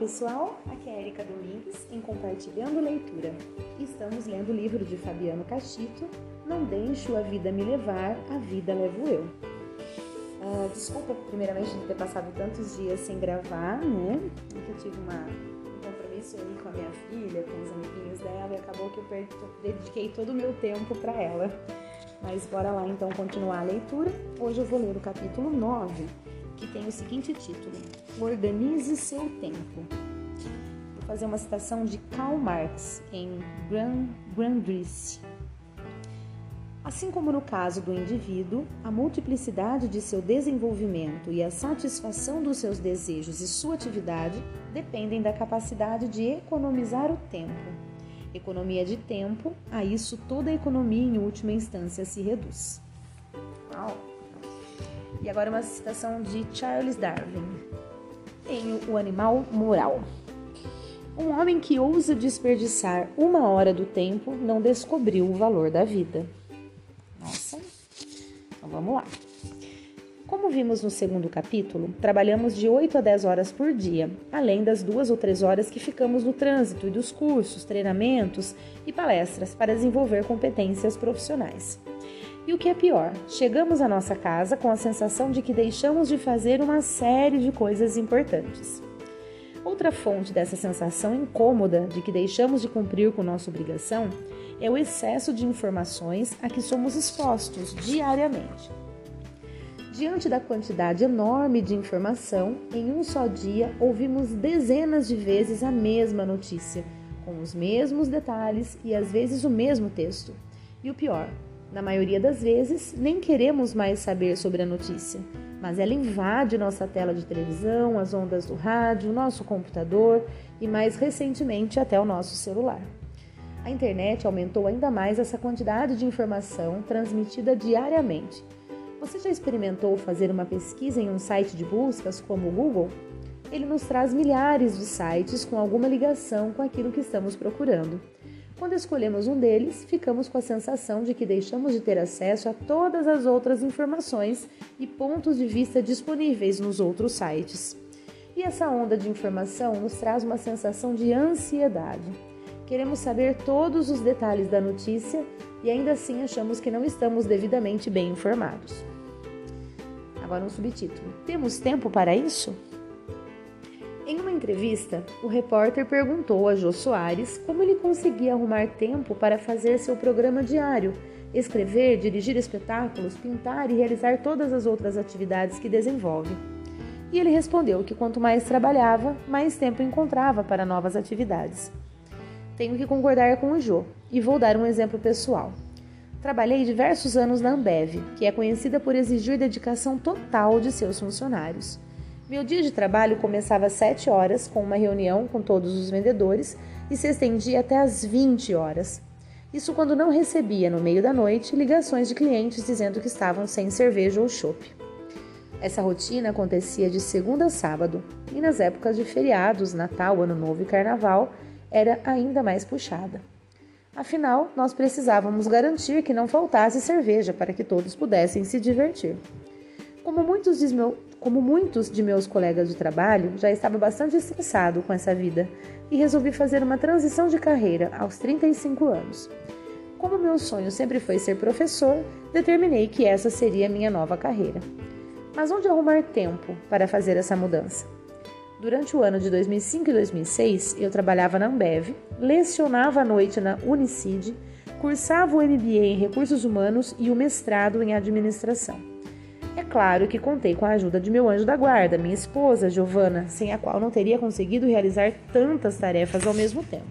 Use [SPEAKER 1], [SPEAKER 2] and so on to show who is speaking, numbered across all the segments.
[SPEAKER 1] pessoal, aqui é Erika Domingues em Compartilhando Leitura. Estamos lendo o livro de Fabiano Cachito, Não Deixo a Vida Me Levar, a Vida Levo Eu. Uh, desculpa, primeiramente, de ter passado tantos dias sem gravar, né? Porque eu tive uma, um compromisso aí com a minha filha, com os amiguinhos dela, e acabou que eu dediquei todo o meu tempo para ela. Mas bora lá então continuar a leitura. Hoje eu vou ler o capítulo 9 que tem o seguinte título: Organize seu tempo. Vou fazer uma citação de Karl Marx em Grand. Assim como no caso do indivíduo, a multiplicidade de seu desenvolvimento e a satisfação dos seus desejos e sua atividade dependem da capacidade de economizar o tempo. Economia de tempo, a isso toda a economia em última instância se reduz. E agora uma citação de Charles Darwin em O Animal Moral. Um homem que ousa desperdiçar uma hora do tempo não descobriu o valor da vida. Nossa, então vamos lá. Como vimos no segundo capítulo, trabalhamos de 8 a 10 horas por dia, além das duas ou três horas que ficamos no trânsito e dos cursos, treinamentos e palestras para desenvolver competências profissionais. E o que é pior, chegamos à nossa casa com a sensação de que deixamos de fazer uma série de coisas importantes. Outra fonte dessa sensação incômoda de que deixamos de cumprir com nossa obrigação é o excesso de informações a que somos expostos diariamente. Diante da quantidade enorme de informação, em um só dia ouvimos dezenas de vezes a mesma notícia, com os mesmos detalhes e às vezes o mesmo texto. E o pior, na maioria das vezes, nem queremos mais saber sobre a notícia, mas ela invade nossa tela de televisão, as ondas do rádio, nosso computador e, mais recentemente, até o nosso celular. A internet aumentou ainda mais essa quantidade de informação transmitida diariamente. Você já experimentou fazer uma pesquisa em um site de buscas como o Google? Ele nos traz milhares de sites com alguma ligação com aquilo que estamos procurando. Quando escolhemos um deles, ficamos com a sensação de que deixamos de ter acesso a todas as outras informações e pontos de vista disponíveis nos outros sites. E essa onda de informação nos traz uma sensação de ansiedade. Queremos saber todos os detalhes da notícia e ainda assim achamos que não estamos devidamente bem informados. Agora um subtítulo: Temos tempo para isso? Entrevista, o repórter perguntou a Jô Soares como ele conseguia arrumar tempo para fazer seu programa diário, escrever, dirigir espetáculos, pintar e realizar todas as outras atividades que desenvolve. E ele respondeu que quanto mais trabalhava, mais tempo encontrava para novas atividades. Tenho que concordar com o Jô e vou dar um exemplo pessoal. Trabalhei diversos anos na Ambev, que é conhecida por exigir dedicação total de seus funcionários. Meu dia de trabalho começava às 7 horas, com uma reunião com todos os vendedores, e se estendia até às 20 horas. Isso quando não recebia, no meio da noite, ligações de clientes dizendo que estavam sem cerveja ou chopp. Essa rotina acontecia de segunda a sábado, e nas épocas de feriados, Natal, Ano Novo e Carnaval, era ainda mais puxada. Afinal, nós precisávamos garantir que não faltasse cerveja para que todos pudessem se divertir. Como muitos, como muitos de meus colegas de trabalho, já estava bastante estressado com essa vida e resolvi fazer uma transição de carreira aos 35 anos. Como meu sonho sempre foi ser professor, determinei que essa seria a minha nova carreira. Mas onde arrumar tempo para fazer essa mudança? Durante o ano de 2005 e 2006, eu trabalhava na Ambev, lecionava à noite na Unicid, cursava o MBA em Recursos Humanos e o mestrado em Administração. Claro que contei com a ajuda de meu anjo da guarda, minha esposa, Giovana, sem a qual não teria conseguido realizar tantas tarefas ao mesmo tempo.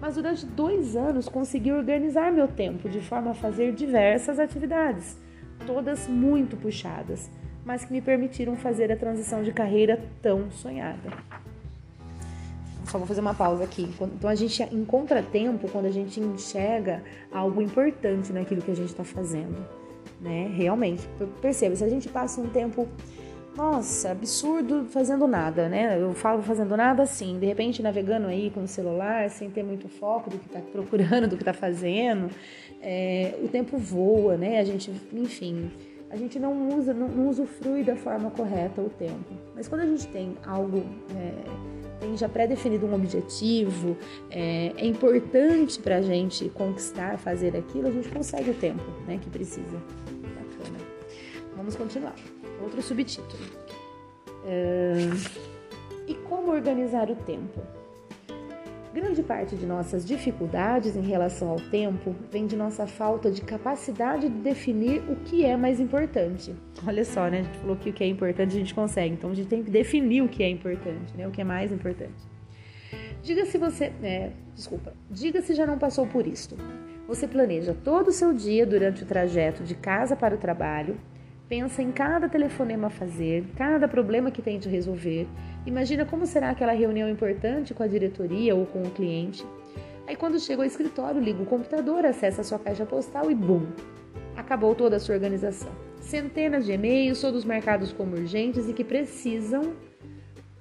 [SPEAKER 1] Mas durante dois anos consegui organizar meu tempo de forma a fazer diversas atividades, todas muito puxadas, mas que me permitiram fazer a transição de carreira tão sonhada. Só vou fazer uma pausa aqui. Então a gente encontra tempo quando a gente enxerga algo importante naquilo que a gente está fazendo né? Realmente, perceba, se a gente passa um tempo, nossa, absurdo fazendo nada, né? Eu falo fazendo nada assim, de repente navegando aí com o celular, sem ter muito foco do que tá procurando, do que tá fazendo, é, o tempo voa, né? A gente, enfim, a gente não usa, não, não usufrui da forma correta o tempo. Mas quando a gente tem algo é, tem já pré-definido um objetivo, é, é importante para a gente conquistar, fazer aquilo, a gente consegue o tempo né, que precisa. Vamos continuar. Outro subtítulo. É, e como organizar o tempo? Grande parte de nossas dificuldades em relação ao tempo vem de nossa falta de capacidade de definir o que é mais importante. Olha só, né? A gente falou que o que é importante a gente consegue, então a gente tem que definir o que é importante, né? O que é mais importante. Diga se você, é, desculpa, diga se já não passou por isto. Você planeja todo o seu dia durante o trajeto de casa para o trabalho, pensa em cada telefonema a fazer, cada problema que tem de resolver Imagina como será aquela reunião importante com a diretoria ou com o cliente. Aí quando chega ao escritório, liga o computador, acessa a sua caixa postal e bum! Acabou toda a sua organização. Centenas de e-mails, todos marcados como urgentes e que precisam,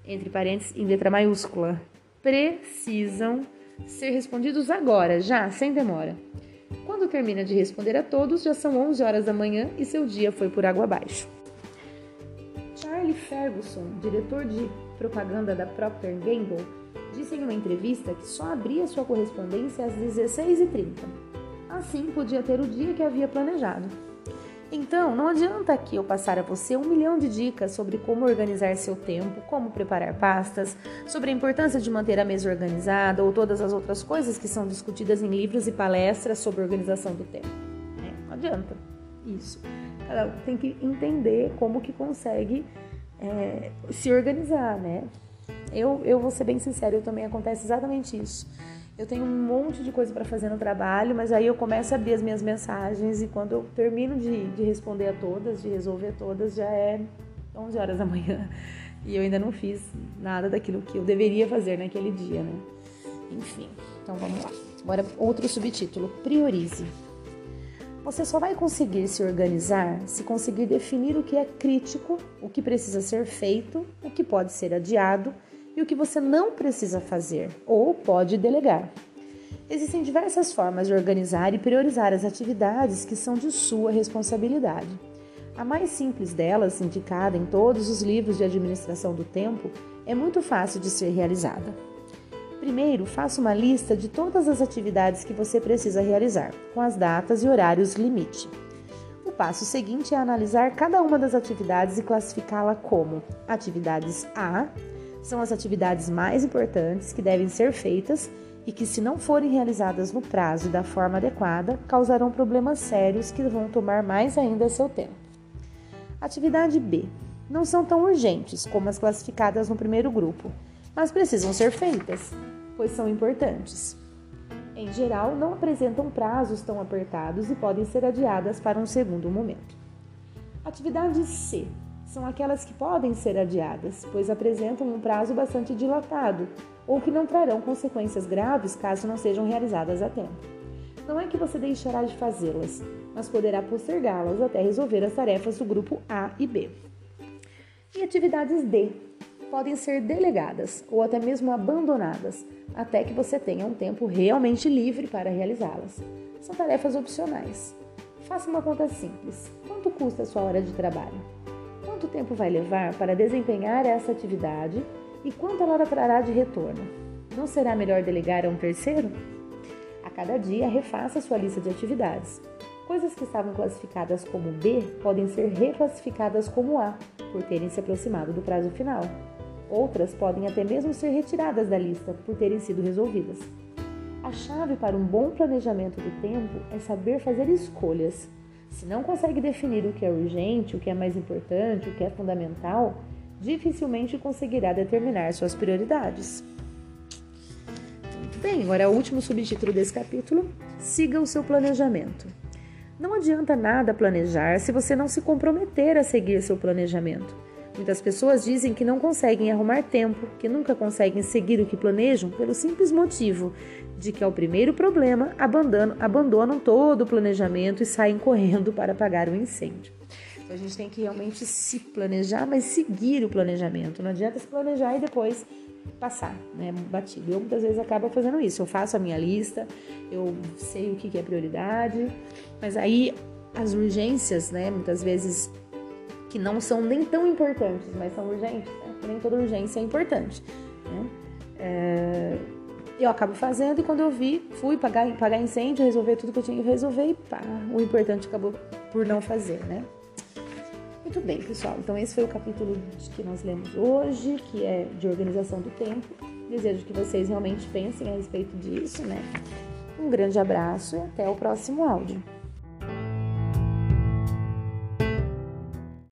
[SPEAKER 1] entre parênteses, em letra maiúscula, precisam ser respondidos agora, já, sem demora. Quando termina de responder a todos, já são 11 horas da manhã e seu dia foi por água abaixo. Charlie Ferguson, diretor de propaganda da Procter Gamble, disse em uma entrevista que só abria sua correspondência às 16h30. Assim, podia ter o dia que havia planejado. Então, não adianta aqui eu passar a você um milhão de dicas sobre como organizar seu tempo, como preparar pastas, sobre a importância de manter a mesa organizada ou todas as outras coisas que são discutidas em livros e palestras sobre organização do tempo. É, não adianta isso. Ela tem que entender como que consegue é, se organizar, né? Eu, eu vou ser bem sincera, eu também acontece exatamente isso. Eu tenho um monte de coisa para fazer no trabalho, mas aí eu começo a abrir as minhas mensagens e quando eu termino de, de responder a todas, de resolver todas, já é 11 horas da manhã e eu ainda não fiz nada daquilo que eu deveria fazer naquele dia, né? Enfim, então vamos lá. Agora, outro subtítulo: Priorize. Você só vai conseguir se organizar se conseguir definir o que é crítico, o que precisa ser feito, o que pode ser adiado e o que você não precisa fazer ou pode delegar. Existem diversas formas de organizar e priorizar as atividades que são de sua responsabilidade. A mais simples delas, indicada em todos os livros de administração do tempo, é muito fácil de ser realizada. Primeiro, faça uma lista de todas as atividades que você precisa realizar, com as datas e horários limite. O passo seguinte é analisar cada uma das atividades e classificá-la como atividades A, são as atividades mais importantes que devem ser feitas e que, se não forem realizadas no prazo e da forma adequada, causarão problemas sérios que vão tomar mais ainda seu tempo. Atividade B. Não são tão urgentes como as classificadas no primeiro grupo, mas precisam ser feitas pois são importantes. Em geral, não apresentam prazos tão apertados e podem ser adiadas para um segundo momento. Atividades C são aquelas que podem ser adiadas, pois apresentam um prazo bastante dilatado ou que não trarão consequências graves caso não sejam realizadas a tempo. Não é que você deixará de fazê-las, mas poderá postergá-las até resolver as tarefas do grupo A e B. E atividades D podem ser delegadas ou até mesmo abandonadas, até que você tenha um tempo realmente livre para realizá-las. São tarefas opcionais. Faça uma conta simples. Quanto custa a sua hora de trabalho? Quanto tempo vai levar para desempenhar essa atividade e quanto ela trará de retorno? Não será melhor delegar a um terceiro? A cada dia, refaça sua lista de atividades. Coisas que estavam classificadas como B podem ser reclassificadas como A, por terem se aproximado do prazo final. Outras podem até mesmo ser retiradas da lista por terem sido resolvidas. A chave para um bom planejamento do tempo é saber fazer escolhas. Se não consegue definir o que é urgente, o que é mais importante, o que é fundamental, dificilmente conseguirá determinar suas prioridades. Bem, agora é o último subtítulo desse capítulo: siga o seu planejamento. Não adianta nada planejar se você não se comprometer a seguir seu planejamento. Muitas pessoas dizem que não conseguem arrumar tempo, que nunca conseguem seguir o que planejam pelo simples motivo de que ao primeiro problema abandonam, todo o planejamento e saem correndo para apagar o incêndio. Então a gente tem que realmente se planejar, mas seguir o planejamento. Não adianta se planejar e depois passar, né, batido. Eu muitas vezes acabo fazendo isso. Eu faço a minha lista, eu sei o que é prioridade, mas aí as urgências, né, muitas vezes que não são nem tão importantes, mas são urgentes. Né? Nem toda urgência é importante. Né? é, eu acabo fazendo e quando eu vi, fui pagar, pagar incêndio, resolver tudo que eu tinha que resolver e pá, o importante acabou por não fazer, né? Muito bem, pessoal. Então esse foi o capítulo que nós lemos hoje, que é de organização do tempo. Desejo que vocês realmente pensem a respeito disso, né? Um grande abraço e até o próximo áudio.